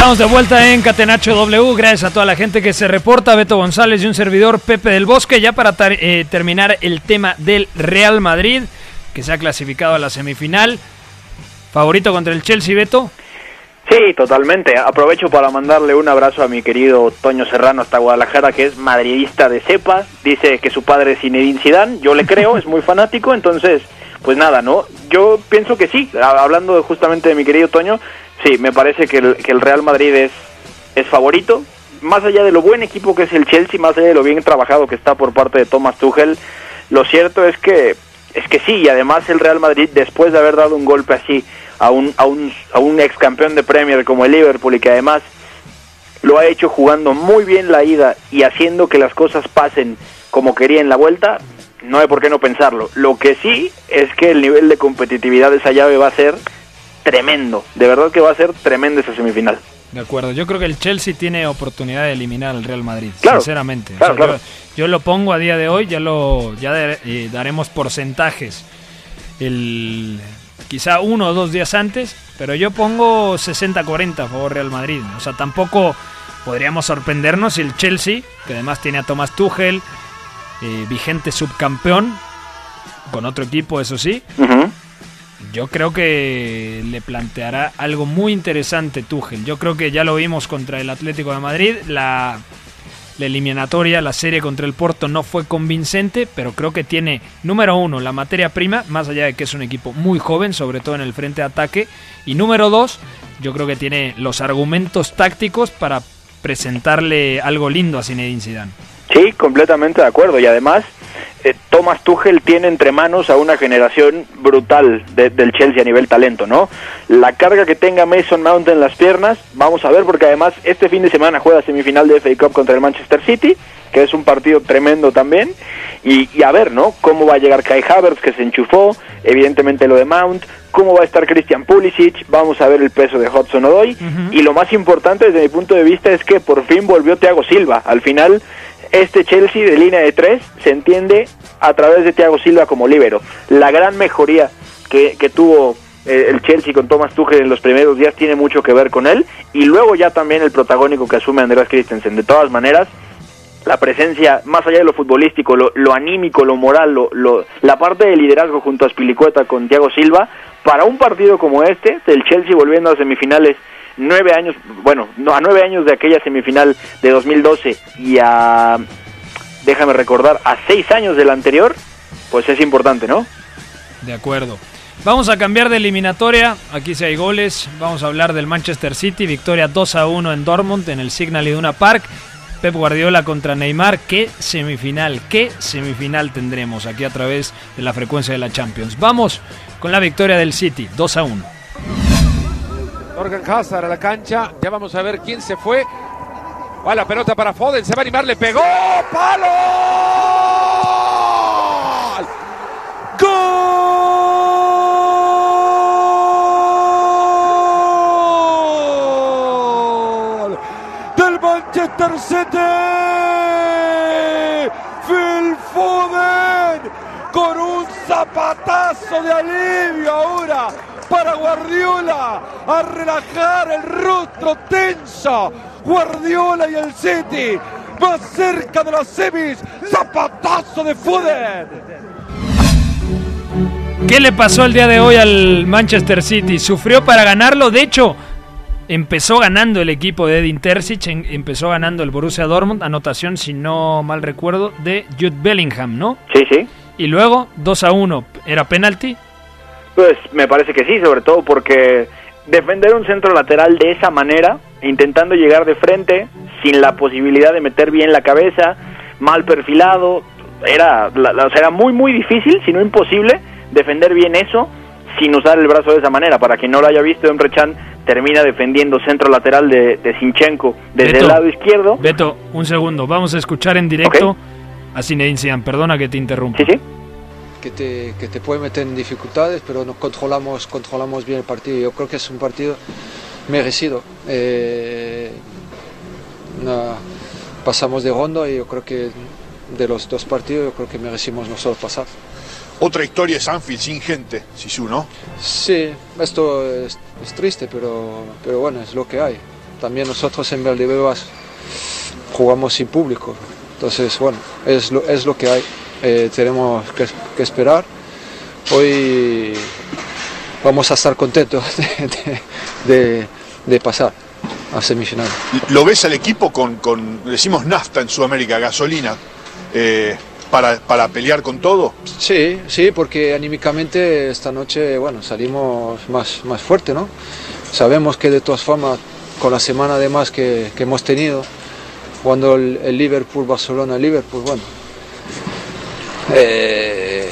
E: Estamos de vuelta en Catenacho W. Gracias a toda la gente que se reporta. Beto González y un servidor Pepe del Bosque. Ya para eh, terminar el tema del Real Madrid, que se ha clasificado a la semifinal. ¿Favorito contra el Chelsea, Beto?
F: Sí, totalmente. Aprovecho para mandarle un abrazo a mi querido Toño Serrano hasta Guadalajara, que es madridista de cepa. Dice que su padre es Zinedine Zidane. Yo le creo, es muy fanático. Entonces, pues nada, ¿no? Yo pienso que sí. Hablando justamente de mi querido Toño, Sí, me parece que el, que el Real Madrid es, favorito. Más allá de lo buen equipo que es el Chelsea, más allá de lo bien trabajado que está por parte de Thomas Tuchel, lo cierto es que es que sí, y además el Real Madrid, después de haber dado un golpe así a un, a un, a un ex campeón de Premier como el Liverpool y que además lo ha hecho jugando muy bien la ida y haciendo que las cosas pasen como quería en la vuelta, no hay por qué no pensarlo. Lo que sí es que el nivel de competitividad de esa llave va a ser tremendo. De verdad que va a ser tremenda esa semifinal.
E: De acuerdo, yo creo que el Chelsea tiene oportunidad de eliminar al Real Madrid,
F: Claro,
E: sinceramente.
F: claro,
E: O sea,
F: claro.
E: Yo, yo lo pongo a día de hoy, ya lo ya de- eh, daremos porcentajes. El quizá uno o dos días antes, pero yo pongo 60-40 a favor Real Madrid. O sea, tampoco podríamos sorprendernos si el Chelsea, que además tiene a Thomas Tuchel, eh, vigente subcampeón, con otro equipo, eso sí. Yo creo que le planteará algo muy interesante Tuchel. Yo creo que ya lo vimos contra el Atlético de Madrid. La, eliminatoria, la serie contra el Porto no fue convincente, pero creo que tiene, número uno, la materia prima, más allá de que es un equipo muy joven, sobre todo en el frente de ataque. Y número dos, yo creo que tiene los argumentos tácticos para presentarle algo lindo a Zinedine Zidane.
F: Sí, completamente de acuerdo. Y además, eh, Thomas Tuchel tiene entre manos a una generación brutal de- del Chelsea a nivel talento, ¿no? La carga que tenga Mason Mount en las piernas, vamos a ver, porque además este fin de semana juega semifinal de FA Cup contra el Manchester City, que es un partido tremendo también. Y, y a ver, ¿no? Cómo va a llegar Kai Havertz, que se enchufó, evidentemente lo de Mount, cómo va a estar Christian Pulisic, vamos a ver el peso de Hudson Odoi. Y lo más importante desde mi punto de vista es que por fin volvió Thiago Silva. Al final, este Chelsea de línea de tres se entiende a través de Thiago Silva como líbero. La gran mejoría que, tuvo eh, el Chelsea con Thomas Tuchel en los primeros días tiene mucho que ver con él. Y luego ya también el protagónico que asume Andreas Christensen. De todas maneras, la presencia, más allá de lo futbolístico, lo, lo anímico, lo moral, lo, lo- la parte de liderazgo junto a Spilicueta con Thiago Silva, para un partido como este, del Chelsea volviendo a semifinales nueve años, bueno, no, a nueve años de aquella semifinal de 2012 y a, déjame recordar, a seis años del anterior, pues es importante, ¿no?
E: De acuerdo. Vamos a cambiar de eliminatoria. Aquí sí hay goles. Vamos a hablar del Manchester City. Victoria 2 a 1 en Dortmund en el Signal Iduna Park. Pep Guardiola contra Neymar. ¿Qué semifinal? ¿Qué semifinal tendremos aquí a través de la frecuencia de la Champions? Vamos con la victoria del City 2 a 1.
H: Morgan Hazard a la cancha. Ya vamos a ver quién se fue. Va la pelota para Foden. Se va a animar. Le pegó. ¡Palo! ¡Gol! Del Manchester City. Phil Foden con un zapatazo de alivio ahora para Guardiola a relajar el rostro tenso. Guardiola y el City más cerca de las semis. Zapatazo de Foden.
E: ¿Qué le pasó el día de hoy al Manchester City? ¿Sufrió para ganarlo? De hecho, empezó ganando el equipo de Edin Terzic, empezó ganando el Borussia Dortmund, anotación, si no mal recuerdo, de Jude Bellingham, ¿no?
F: Sí, sí.
E: Y luego 2 a 1, ¿era penalti?
F: Pues me parece que sí, sobre todo porque defender un centro lateral de esa manera, intentando llegar de frente, sin la posibilidad de meter bien la cabeza, mal perfilado, era, la- era muy, muy difícil, si no imposible, defender bien eso sin usar el brazo de esa manera. Para quien no lo haya visto, Emre Can termina defendiendo centro lateral de, de Sinchenko desde
E: Beto.
F: el lado izquierdo.
E: Beto, un segundo, vamos a escuchar en directo a Zinedine Zidane, perdona que te interrumpa.
F: Sí, sí.
I: Que te, que te puede meter en dificultades, pero no controlamos, controlamos bien el partido. Yo creo que es un partido merecido. Eh, no, pasamos de ronda y yo creo que de los dos partidos yo creo que merecimos nosotros pasar.
J: Otra historia es Anfield sin gente, Sisu, ¿no?
I: Sí, esto es, es triste, pero, pero bueno, es lo que hay. También nosotros en Valdebebas jugamos sin público. Entonces, bueno, es lo, es lo que hay. Eh, tenemos que, que esperar. Hoy vamos a estar contentos de, de- pasar a semifinales.
J: ¿Lo ves al equipo con, con decimos nafta en Sudamérica, gasolina, eh, para, para pelear con todo?
I: Sí, sí, porque anímicamente esta noche, bueno, salimos más, más fuerte, ¿no? Sabemos que de todas formas, con la semana además que, que hemos tenido, cuando el, el Liverpool, Barcelona, Liverpool, bueno, eh,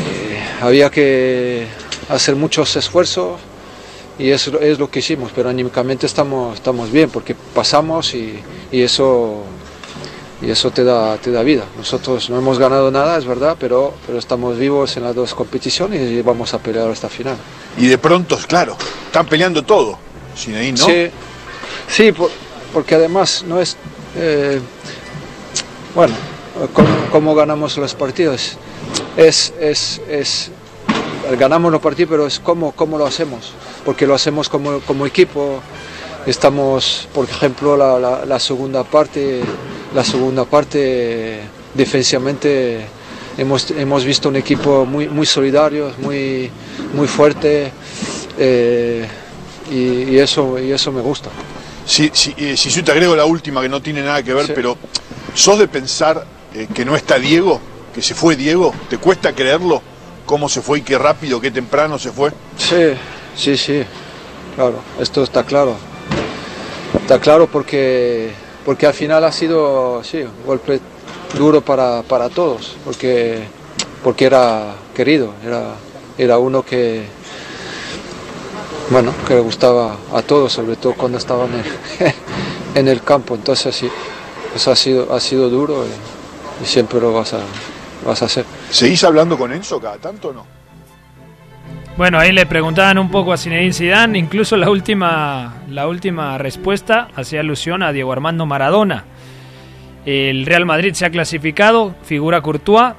I: había que hacer muchos esfuerzos y es, es lo que hicimos, pero anímicamente estamos, estamos bien porque pasamos y, y eso y eso te da, te da vida. Nosotros no hemos ganado nada, es verdad, pero, pero estamos vivos en las dos competiciones y vamos a pelear hasta final.
J: Y de pronto, claro, están peleando todo. Zinedine, ¿no?
I: Sí, sí por- porque además no es... eh, bueno, ¿cómo, cómo ganamos los partidos? Es, es, es, ganamos los partidos, pero es cómo, cómo lo hacemos, porque lo hacemos como, como equipo. Estamos, por ejemplo, la, la- la segunda parte, la segunda parte defensivamente hemos, hemos visto un equipo muy, muy solidario, muy, muy fuerte eh, y, y eso, y eso me gusta.
J: Si, si, eh, Sisu, te agrego la última que no tiene nada que ver,
I: Sí.
J: pero ¿sos de pensar eh, que no está Diego? ¿Que se fue Diego? ¿Te cuesta creerlo? ¿Cómo se fue y qué rápido, qué temprano se fue?
I: Sí, sí, sí, claro, esto está claro. Está claro porque, porque al final ha sido sí, un golpe duro para, para todos, porque, porque era querido, era, era uno que, bueno, que le gustaba a todos, sobre todo cuando estaba en en el campo. Entonces sí, pues ha sido, ha sido duro y siempre lo vas a, vas a hacer.
J: ¿Seguís hablando con Enzo cada tanto o no?
E: Bueno, ahí le preguntaban un poco a Zinedine Zidane, incluso la última, la última respuesta hacía alusión a Diego Armando Maradona. El Real Madrid se ha clasificado, figura Courtois,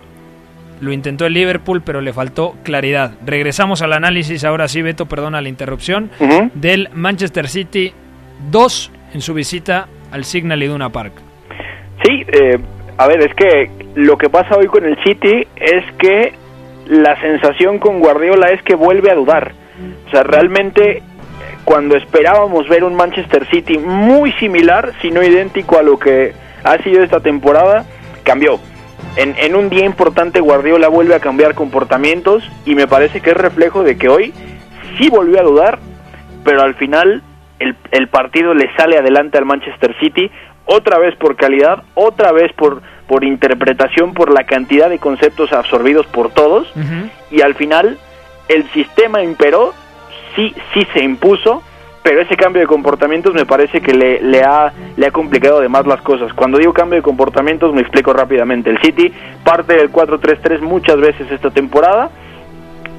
E: lo intentó el Liverpool, pero le faltó claridad. Regresamos al análisis, ahora sí, Beto, perdona la interrupción, del Manchester City 2 en su visita al Signal Iduna Park.
F: Sí, eh, a ver, es que lo que pasa hoy con el City es que la sensación con Guardiola es que vuelve a dudar. O sea, realmente cuando esperábamos ver un Manchester City muy similar, si no idéntico a lo que ha sido esta temporada, cambió. En, en un día importante Guardiola vuelve a cambiar comportamientos y me parece que es reflejo de que hoy sí volvió a dudar, pero al final el, el partido le sale adelante al Manchester City, otra vez por calidad, otra vez por, por interpretación, por la cantidad de conceptos absorbidos por todos, y al final el sistema imperó, sí, sí se impuso, pero ese cambio de comportamientos me parece que le, le, ha, le ha complicado además las cosas. Cuando digo cambio de comportamientos me explico rápidamente. El City parte del 4-3-3 muchas veces esta temporada,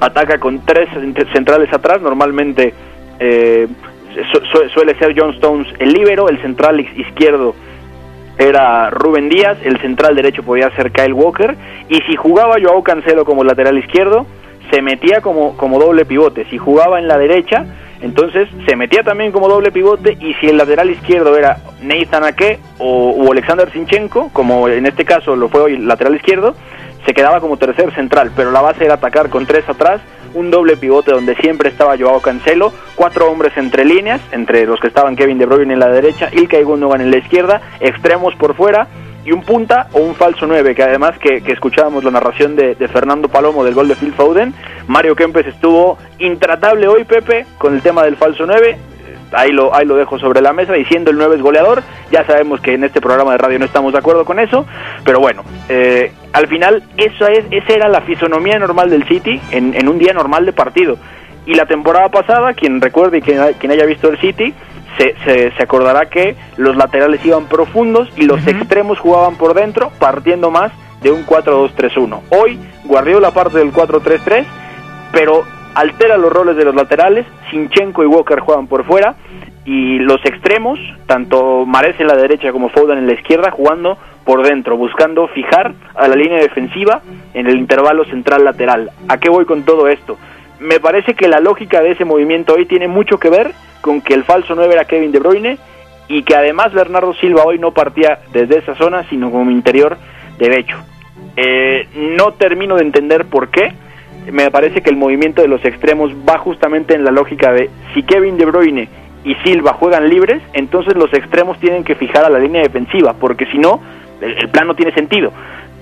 F: ataca con tres centrales atrás, normalmente eh, su- su- suele ser John Stones el líbero, el central iz- izquierdo era Rubén Díaz, el central derecho podía ser Kyle Walker, y si jugaba Joao Cancelo como lateral izquierdo, se metía como, como doble pivote. Si jugaba en la derecha, entonces se metía también como doble pivote y si el lateral izquierdo era Nathan Ake o, o Alexander Sinchenko, como en este caso lo fue hoy el lateral izquierdo, se quedaba como tercer central, pero la base era atacar con tres atrás, un doble pivote donde siempre estaba Joao Cancelo, cuatro hombres entre líneas, entre los que estaban Kevin De Bruyne en la derecha, Ilkay Gundogan en la izquierda, extremos por fuera y un punta o un falso 9, que además que, escuchábamos la narración de, de, Fernando Palomo del gol de Phil Foden, Mario Kempes estuvo intratable hoy, Pepe, con el tema del falso 9, ahí lo, ahí lo dejo sobre la mesa, diciendo el 9 es goleador, ya sabemos que en este programa de radio no estamos de acuerdo con eso, pero bueno, eh, al final esa, es, esa era la fisonomía normal del City en, en un día normal de partido. Y la temporada pasada, quien recuerde y quien, quien haya visto el City, se, se, se, acordará que los laterales iban profundos y los uh -huh. extremos jugaban por dentro, partiendo más de un 4-2-3-1. Hoy Guardiola parte del 4-3-3, pero altera los roles de los laterales, Sinchenko y Walker juegan por fuera y los extremos, tanto Mares en la derecha como Foden en la izquierda, jugando por dentro, buscando fijar a la línea defensiva en el intervalo central lateral. ¿A qué voy con todo esto? Me parece que la lógica de ese movimiento hoy tiene mucho que ver con que el falso 9 era Kevin De Bruyne y que además Bernardo Silva hoy no partía desde esa zona, sino como interior derecho. Eh, no termino de entender por qué. Me parece que el movimiento de los extremos va justamente en la lógica de si Kevin De Bruyne y Silva juegan libres, entonces los extremos tienen que fijar a la línea defensiva, porque si no, el, el plan no tiene sentido.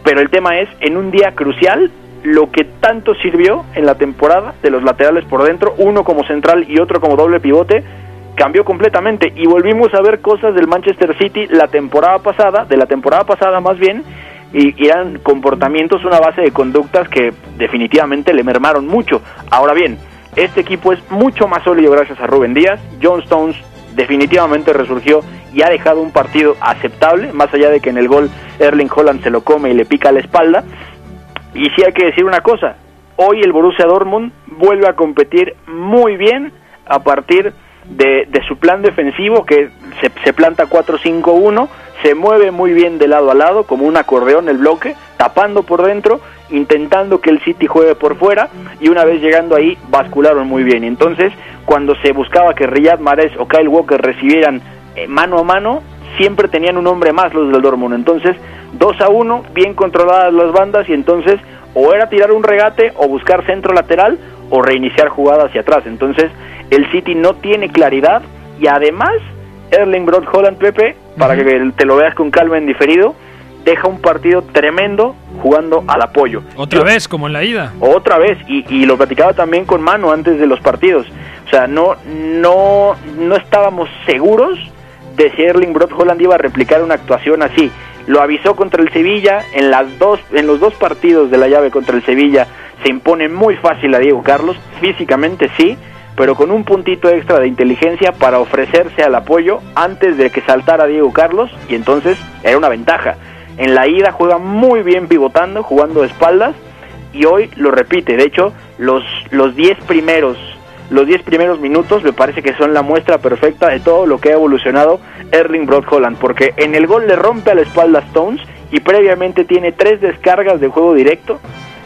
F: Pero el tema es, en un día crucial, lo que tanto sirvió en la temporada de los laterales por dentro, uno como central y otro como doble pivote, cambió completamente y volvimos a ver cosas del Manchester City la temporada pasada, de la temporada pasada más bien, y, eran comportamientos, una base de conductas que definitivamente le mermaron mucho. Ahora bien, este equipo es mucho más sólido gracias a Rubén Díaz, John Stones definitivamente resurgió y ha dejado un partido aceptable, más allá de que en el gol Erling Holland se lo come y le pica la espalda, y sí hay que decir una cosa, hoy el Borussia Dortmund vuelve a competir muy bien a partir de, de su plan defensivo que se, se planta 4-5-1, se mueve muy bien de lado a lado como un acordeón el bloque, tapando por dentro, intentando que el City juegue por fuera y una vez llegando ahí bascularon muy bien. Entonces, cuando se buscaba que Riyad Mahrez o Kyle Walker recibieran eh, mano a mano, siempre tenían un hombre más los del Dortmund. Entonces, 2 a 1, bien controladas las bandas y entonces o era tirar un regate o buscar centro lateral o reiniciar jugada hacia atrás. Entonces, el City no tiene claridad y además Erling Brot Holland Pepe, para uh -huh. que te lo veas con calma en diferido, deja un partido tremendo jugando al apoyo.
E: Otra Yo, vez, como en la ida.
F: Otra vez, y, y, lo platicaba también con Mano antes de los partidos. O sea, no, no, no estábamos seguros de si Erling Brot Holland iba a replicar una actuación así. Lo avisó contra el Sevilla, en, las dos, en los dos partidos de la llave contra el Sevilla se impone muy fácil a Diego Carlos, físicamente sí, pero con un puntito extra de inteligencia para ofrecerse al apoyo antes de que saltara Diego Carlos y entonces era una ventaja. En la ida juega muy bien pivotando, jugando de espaldas y hoy lo repite. De hecho, los los 10 primeros los 10 primeros minutos me parece que son la muestra perfecta de todo lo que ha evolucionado Erling Brot Holland, porque en el gol le rompe a la espalda Stones y previamente tiene tres descargas de juego directo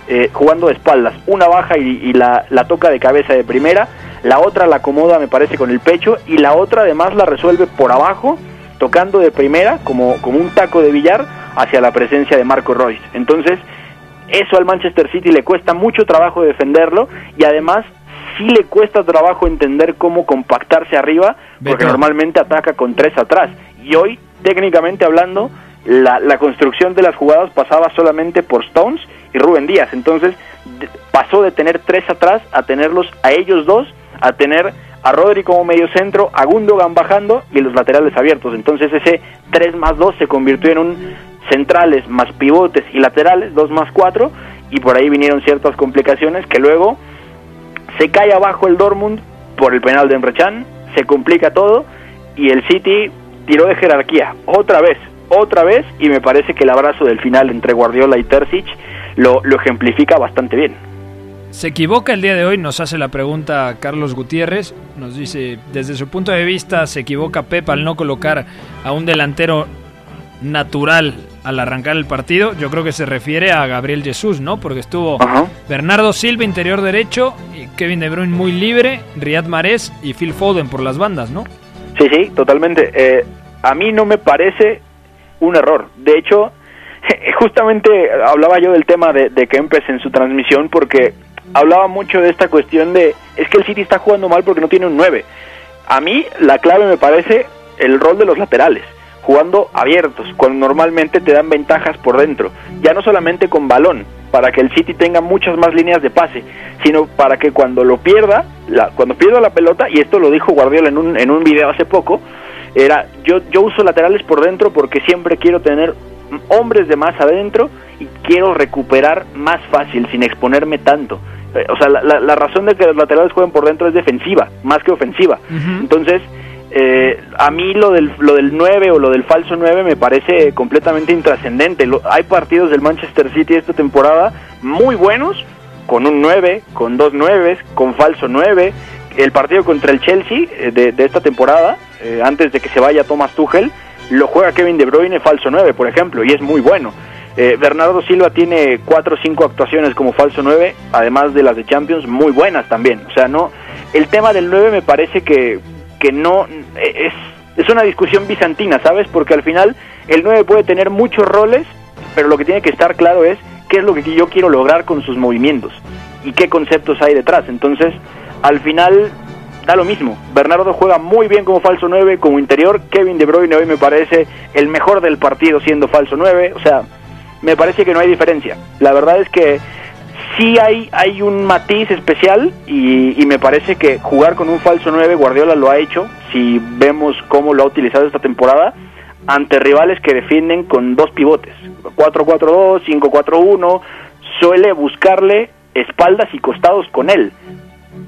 F: eh, jugando de espaldas, una baja y, y la, la toca de cabeza de primera, la otra la acomoda me parece con el pecho y la otra además la resuelve por abajo, tocando de primera como, como un taco de billar hacia la presencia de Marco Royce. Entonces, eso al Manchester City le cuesta mucho trabajo defenderlo y además sí le cuesta trabajo entender cómo compactarse arriba porque Beto. normalmente ataca con tres atrás y hoy técnicamente hablando la, la construcción de las jugadas pasaba solamente por Stones y Rubén Díaz entonces pasó de tener tres atrás a tenerlos a ellos dos a tener a Rodri como medio centro, a Gundogan bajando y los laterales abiertos. Entonces ese 3 más 2 se convirtió en un centrales más pivotes y laterales, 2 más 4, y por ahí vinieron ciertas complicaciones que luego se cae abajo el Dortmund por el penal de Emre Can, se complica todo y el City tiró de jerarquía otra vez, otra vez y me parece que el abrazo del final entre Guardiola y Terzic lo ejemplifica bastante bien.
E: Se equivoca el día de hoy, nos hace la pregunta Carlos Gutiérrez, nos dice, desde su punto de vista, se equivoca Pep al no colocar a un delantero natural al arrancar el partido, yo creo que se refiere a Gabriel Jesús, ¿no? Porque estuvo Bernardo Silva, interior derecho, y Kevin De Bruyne muy libre, Riyad Mahrez y Phil Foden por las bandas, ¿no?
F: Sí, sí, totalmente. Eh, a mí no me parece un error. De hecho, justamente hablaba yo del tema de, de Kempes en su transmisión porque hablaba mucho de esta cuestión de es que el City está jugando mal porque no tiene un 9. A mí la clave me parece el rol de los laterales, jugando abiertos, cuando normalmente te dan ventajas por dentro, ya no solamente con balón, para que el City tenga muchas más líneas de pase, sino para que cuando lo pierda, la, cuando pierda la pelota, y esto lo dijo Guardiola en un, en un video hace poco, era yo, yo uso laterales por dentro porque siempre quiero tener hombres de más adentro y quiero recuperar más fácil sin exponerme tanto. Eh, o sea, la, razón de que los laterales jueguen por dentro es defensiva, más que ofensiva. Entonces, eh, a mí lo del, lo del 9 o lo del falso 9 me parece completamente intrascendente. Hay partidos del Manchester City esta temporada muy buenos, con un 9, con dos 9, con falso 9. El partido contra el Chelsea eh, de, esta temporada, antes de que se vaya Thomas Tuchel, lo juega Kevin De Bruyne falso 9, por ejemplo, y es muy bueno. Eh, Bernardo Silva tiene cuatro o cinco actuaciones como falso 9, además de las de Champions, muy buenas también. O sea, no, el tema del 9 me parece que, que no es, es una discusión bizantina, ¿sabes? Porque al final el 9 puede tener muchos roles, pero lo que tiene que estar claro es qué es lo que yo quiero lograr con sus movimientos y qué conceptos hay detrás. Entonces, al final da lo mismo. Bernardo juega muy bien como falso 9, como interior. Kevin De Bruyne hoy me parece el mejor del partido siendo falso 9. O sea, me parece que no hay diferencia. La verdad es que sí hay, hay un matiz especial y, me parece que jugar con un falso 9 Guardiola lo ha hecho, si vemos cómo lo ha utilizado esta temporada, ante rivales que defienden con dos pivotes, 4-4-2, 5-4-1, suele buscarle espaldas y costados con él,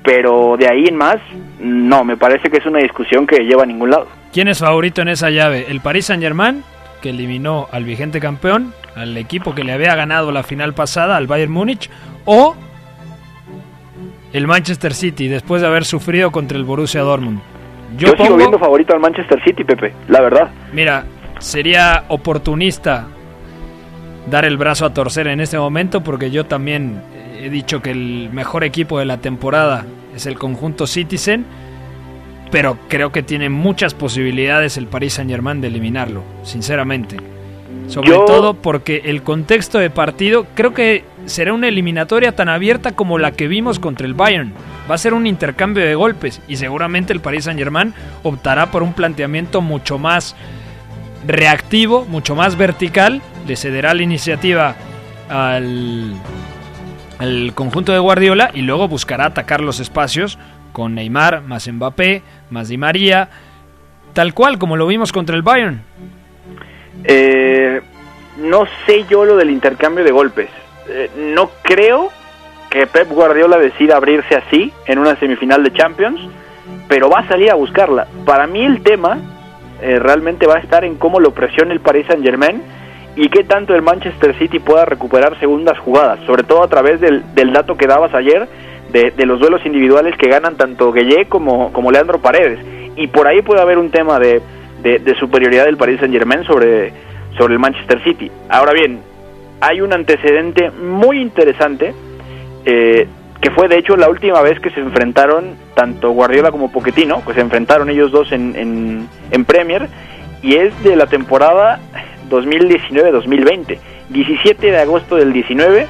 F: pero de ahí en más, no, me parece que es una discusión que lleva a ningún lado.
E: ¿Quién es favorito en esa llave? ¿El Paris Saint-Germain, que eliminó al vigente campeón, al equipo que le había ganado la final pasada, al Bayern Múnich, o el Manchester City, después de haber sufrido contra el Borussia Dortmund.
F: Yo, sigo viendo favorito al Manchester City, Pepe, la verdad.
E: Mira, sería oportunista dar el brazo a torcer en este momento porque yo también he dicho que el mejor equipo de la temporada es el conjunto Citizen, pero creo que tiene muchas posibilidades el Paris Saint Germain de eliminarlo, sinceramente. Sobre todo porque el contexto de partido creo que será una eliminatoria tan abierta como la que vimos contra el Bayern. Va a ser un intercambio de golpes y seguramente el Paris Saint Germain optará por un planteamiento mucho más reactivo, mucho más vertical. Le cederá la iniciativa al, al conjunto de Guardiola y luego buscará atacar los espacios con Neymar, más Mbappé, más Di María, tal cual como lo vimos contra el Bayern.
F: Eh, no sé yo lo del intercambio de golpes. Eh, no creo que Pep Guardiola decida abrirse así en una semifinal de Champions, pero va a salir a buscarla. Para mí el tema eh, realmente va a estar en cómo lo presiona el Paris Saint Germain y qué tanto el Manchester City pueda recuperar segundas jugadas, sobre todo a través del, dato que dabas ayer de, los duelos individuales que ganan tanto Gueye como, como Leandro Paredes. Y por ahí puede haber un tema de de, superioridad del Paris Saint Germain sobre, sobre el Manchester City. Ahora bien, hay un antecedente muy interesante eh, que fue de hecho la última vez que se enfrentaron tanto Guardiola como Pochettino, que se enfrentaron ellos dos en, en, Premier, y es de la temporada 2019-2020, 17 de agosto del 19,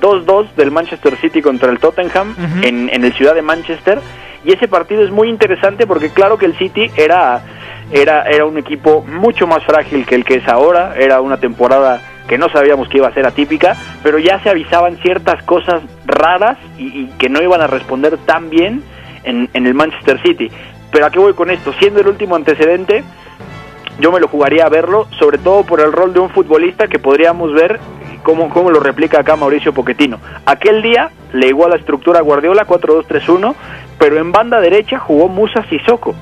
F: 2-2 del Manchester City contra el Tottenham en, en el ciudad de Manchester, y ese partido es muy interesante porque claro que el City era era, era un equipo mucho más frágil que el que es ahora, era una temporada que no sabíamos que iba a ser atípica, pero ya se avisaban ciertas cosas raras y, que no iban a responder tan bien en, en, el Manchester City. Pero a qué voy con esto, siendo el último antecedente, yo me lo jugaría a verlo, sobre todo por el rol de un futbolista que podríamos ver cómo, cómo lo replica acá Mauricio Pochettino. Aquel día le igual la estructura Guardiola 4-2-3-1, pero en banda derecha jugó Musa Sissoko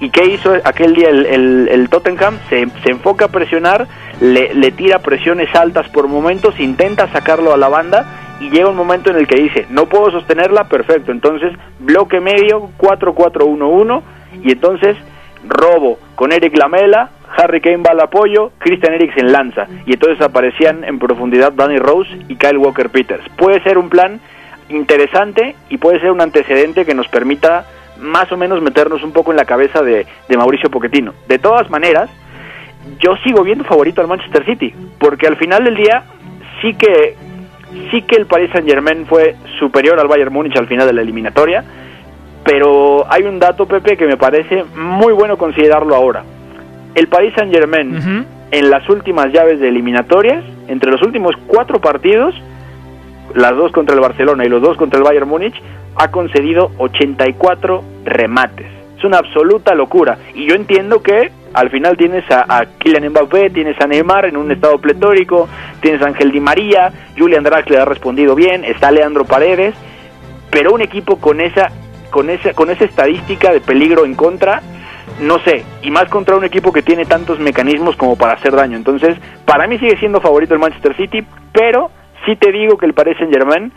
F: ¿Y qué hizo aquel día el, el, Tottenham? Se, se, enfoca a presionar, le, le, tira presiones altas por momentos, intenta sacarlo a la banda y llega un momento en el que dice, no puedo sostenerla, perfecto. Entonces, bloque medio, 4-4-1-1 y entonces robo con Eric Lamela, Harry Kane va al apoyo, Christian Eriksen lanza y entonces aparecían en profundidad Danny Rose y Kyle Walker Peters. Puede ser un plan interesante y puede ser un antecedente que nos permita más o menos meternos un poco en la cabeza de, de Mauricio Pochettino. De todas maneras, yo sigo viendo favorito al Manchester City, porque al final del día sí que sí que el Paris Saint Germain fue superior al Bayern Múnich al final de la eliminatoria, pero hay un dato, Pepe, que me parece muy bueno considerarlo ahora. El Paris Saint Germain en las últimas llaves de eliminatorias, entre los últimos cuatro partidos, las dos contra el Barcelona y los dos contra el Bayern Múnich, ha concedido 84 remates. Es una absoluta locura. Y yo entiendo que al final tienes a, a, Kylian Mbappé, tienes a Neymar en un estado pletórico, tienes a Ángel Di María, Julian Draxler ha respondido bien, está Leandro Paredes, pero un equipo con esa con esa con esa estadística de peligro en contra, no sé, y más contra un equipo que tiene tantos mecanismos como para hacer daño. Entonces, para mí sigue siendo favorito el Manchester City, pero sí te digo que el Paris Saint-Germain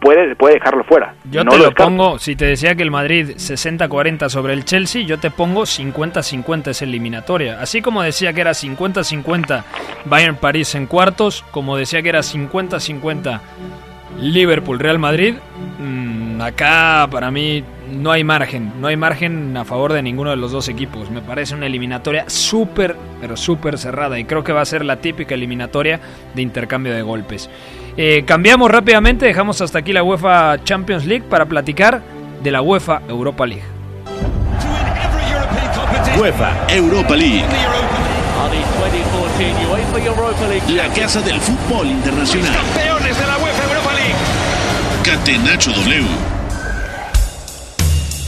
F: puede, puede dejarlo fuera.
E: Yo
F: No
E: te lo,
F: descarto.
E: pongo, si te decía que el Madrid 60-40 sobre el Chelsea, yo te pongo 50-50 esa eliminatoria. Así como decía que era 50-50 Bayern-París en cuartos, como decía que era 50-50 Liverpool-Real Madrid, mm, acá para mí no hay margen, no hay margen a favor de ninguno de los dos equipos. Me parece una eliminatoria súper, pero súper cerrada y creo que va a ser la típica eliminatoria de intercambio de golpes. Eh, cambiamos rápidamente, dejamos hasta aquí la UEFA Champions League para platicar de la UEFA Europa League.
C: UEFA Europa League. La casa del fútbol internacional.
K: Campeones de la UEFA Europa League.
C: Catenacho W.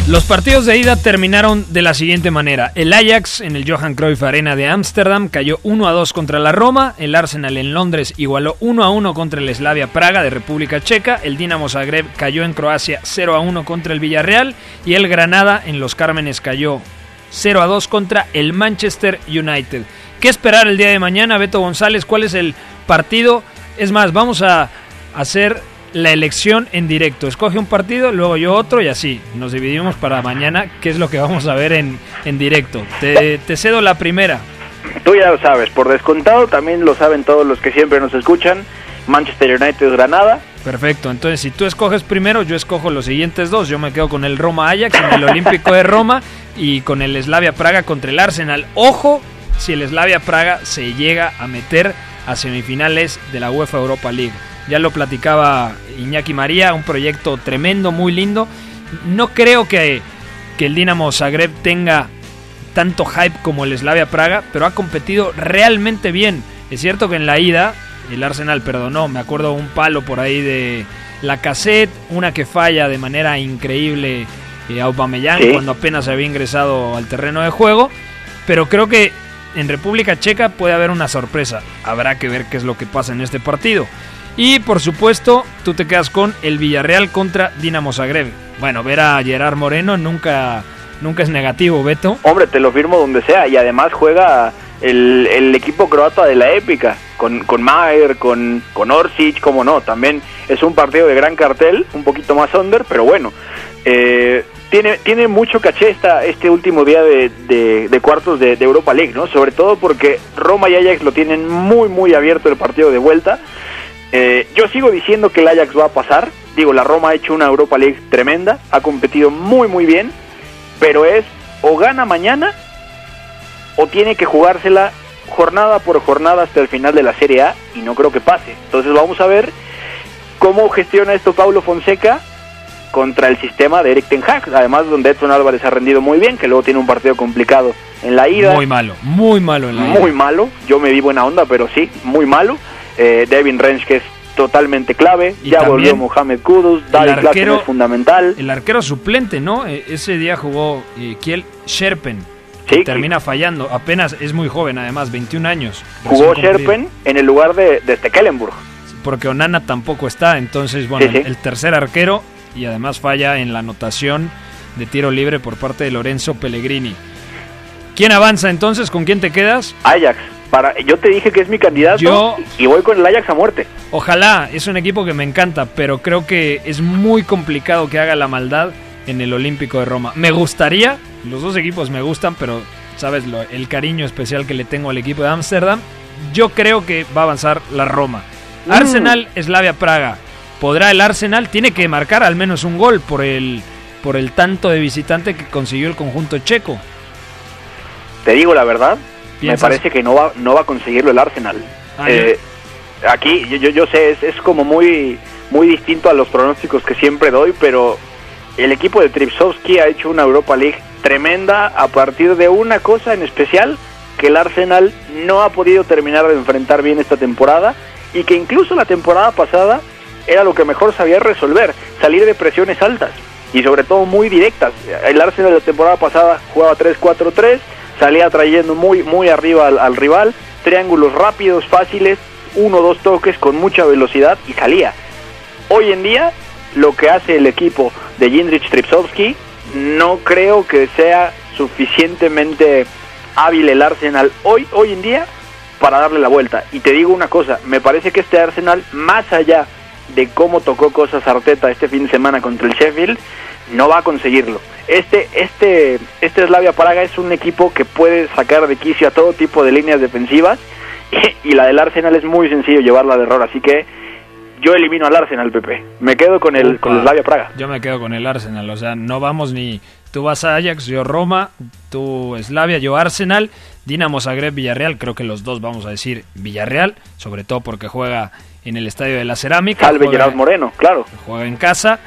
E: Los partidos de ida terminaron de la siguiente manera. El Ajax en el Johan Cruyff Arena de Ámsterdam cayó 1 a 2 contra la Roma, el Arsenal en Londres igualó 1 a 1 contra el Slavia Praga de República Checa, el Dinamo Zagreb cayó en Croacia 0 a 1 contra el Villarreal y el Granada en Los Cármenes cayó 0 a 2 contra el Manchester United. ¿Qué esperar el día de mañana, Beto González? ¿Cuál es el partido? Es más, vamos a hacer la elección en directo. Escoge un partido, luego yo otro y así. Nos dividimos para mañana, qué es lo que vamos a ver en, en directo. Te, te cedo la primera.
F: Tú ya lo sabes, por descontado también lo saben todos los que siempre nos escuchan. Manchester United Granada.
E: Perfecto, entonces si tú escoges primero, yo escojo los siguientes dos. Yo me quedo con el Roma Ajax en el Olímpico de Roma y con el Slavia Praga contra el Arsenal. Ojo si el Slavia Praga se llega a meter a semifinales de la UEFA Europa League. Ya lo platicaba Iñaki María, un proyecto tremendo, muy lindo. No creo que, que el Dinamo Zagreb tenga tanto hype como el Slavia Praga, pero ha competido realmente bien. Es cierto que en la ida el Arsenal perdonó, me acuerdo un palo por ahí de la cassette, una que falla de manera increíble eh, a Aubameyang
F: Sí.
E: cuando apenas había ingresado al terreno de juego, pero creo que en República Checa puede haber una sorpresa. Habrá que ver qué es lo que pasa en este partido. Y por supuesto, tú te quedas con el Villarreal contra Dinamo Zagreb. Bueno, ver a Gerard Moreno nunca, nunca es negativo, Beto.
F: Hombre, te lo firmo donde sea. Y además juega el, el equipo croata de la épica. Con, con con, con Orsic, como no. También es un partido de gran cartel, un poquito más under, pero bueno. Eh, tiene, tiene mucho caché esta, este último día de, de- de cuartos de, de Europa League, ¿no? Sobre todo porque Roma y Ajax lo tienen muy, muy abierto el partido de vuelta. Eh, yo sigo diciendo que el Ajax va a pasar. Digo, la Roma ha hecho una Europa League tremenda, ha competido muy, muy bien, pero es o gana mañana o tiene que jugársela jornada por jornada hasta el final de la Serie A y no creo que pase. Entonces vamos a ver cómo gestiona esto Paulo Fonseca contra el sistema de Eric Ten Hag, además donde Edson Álvarez ha rendido muy bien, que luego tiene un partido complicado en la ida.
E: Muy malo, muy malo en la ida.
F: Muy malo, yo me di buena onda, pero sí, muy malo. Eh, Devin Rensch, que es totalmente clave.
E: Y
F: ya volvió Mohamed Kudus,
E: el
F: David
E: arquero-
F: es fundamental.
E: El arquero suplente, ¿no? Eh, Ese día jugó eh, Kiel Sherpen.
F: Sí,
E: termina fallando. Apenas es muy joven, además, 21 años.
F: Jugó. Sherpen en el lugar de, de Stekelenburg.
E: Porque Onana tampoco está. Entonces, bueno,
F: Sí, sí.
E: el- el tercer arquero y además falla en la anotación de tiro libre por parte de Lorenzo Pellegrini. ¿Quién avanza entonces? ¿Con quién te quedas?
F: Ajax. Para, yo te dije que es mi candidato
E: Yo-
F: y voy con el Ajax a muerte.
E: Ojalá, es un equipo que me encanta, pero creo que es muy complicado que haga la maldad en el Olímpico de Roma. Me gustaría, los dos equipos me gustan, pero sabes lo, el cariño especial que le tengo al equipo de Ámsterdam. Yo creo que va a avanzar la Roma.
F: Mm.
E: Arsenal, Slavia Praga. ¿Podrá el Arsenal? Tiene que marcar al menos un gol por el, por el tanto de visitante que consiguió el conjunto checo.
F: Te digo la verdad, me parece que no va, no va a conseguirlo el Arsenal.
E: Ah,
F: Eh, aquí yo, yo, yo sé, es, es como muy, muy distinto a los pronósticos que siempre doy, pero el equipo de Tripsowski ha hecho una Europa League tremenda a partir de una cosa en especial que el Arsenal no ha podido terminar de enfrentar bien esta temporada y que incluso la temporada pasada era lo que mejor sabía resolver, salir de presiones altas y sobre todo muy directas. El Arsenal la temporada pasada jugaba 3-4-3, salía trayendo muy muy arriba al, al rival, triángulos rápidos, fáciles, uno o dos toques con mucha velocidad y salía. Hoy en día lo que hace el equipo de Jindrich Tripsowski no creo que sea suficientemente hábil el Arsenal hoy hoy en día para darle la vuelta. Y te digo una cosa, me parece que este Arsenal, más allá de cómo tocó cosas Arteta este fin de semana contra el Sheffield, no va a conseguirlo. Este, este, este Slavia Praga es un equipo que puede sacar de quicio a todo tipo de líneas defensivas y la del Arsenal es muy sencillo llevarla de error, así que yo elimino al Arsenal, Pepe. Me quedo con el, con el Slavia Praga.
E: Yo me quedo con el Arsenal, o sea, no vamos ni... Tú vas a Ajax, yo Roma, tú Slavia, yo Arsenal, Dinamo Zagreb, Villarreal, creo que los dos vamos a decir Villarreal, sobre todo porque juega en el Estadio de la Cerámica.
F: Salve
E: juega-
F: Gerard Moreno, claro.
E: juega en casa.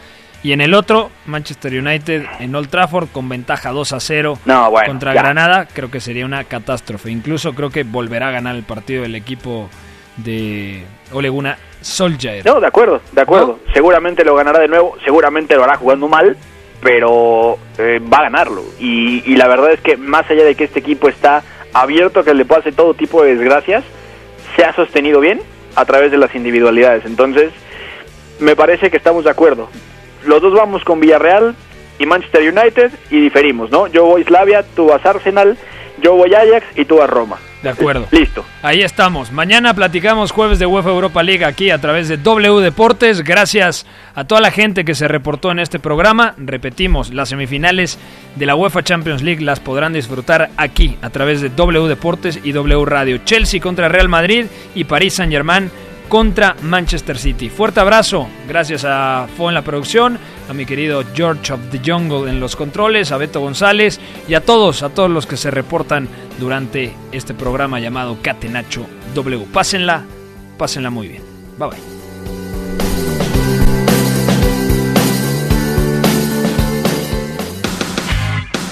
E: Y en el otro, Manchester United en Old Trafford con ventaja 2 a 0
F: No, bueno,
E: contra
F: ya.
E: Granada, creo que sería una catástrofe. Incluso creo que volverá a ganar el partido el equipo de Oleguna Solskjaer.
F: No, de acuerdo, de acuerdo. Seguramente lo ganará de nuevo, seguramente lo hará jugando mal, pero eh, va a ganarlo. Y, y la verdad es que más allá de que este equipo está abierto a que le pase todo tipo de desgracias, se ha sostenido bien a través de las individualidades. Entonces, me parece que estamos de acuerdo. Los dos vamos con Villarreal y Manchester United y diferimos, ¿no? Yo voy Slavia, tú vas Arsenal, yo voy Ajax y tú vas Roma.
E: De acuerdo.
F: Listo.
E: Ahí estamos. Mañana platicamos jueves de UEFA Europa League aquí a través de W Deportes. Gracias a toda la gente que se reportó en este programa. Repetimos, las semifinales de la UEFA Champions League las podrán disfrutar aquí a través de W Deportes y W Radio. Chelsea contra Real Madrid y París Saint Germain contra Manchester City. Fuerte abrazo, gracias a Fo en la producción, a mi querido George of the Jungle en los controles, a Beto González y a todos, a todos los que se reportan durante este programa llamado Catenacho W. Pásenla, pásenla muy bien. Bye bye.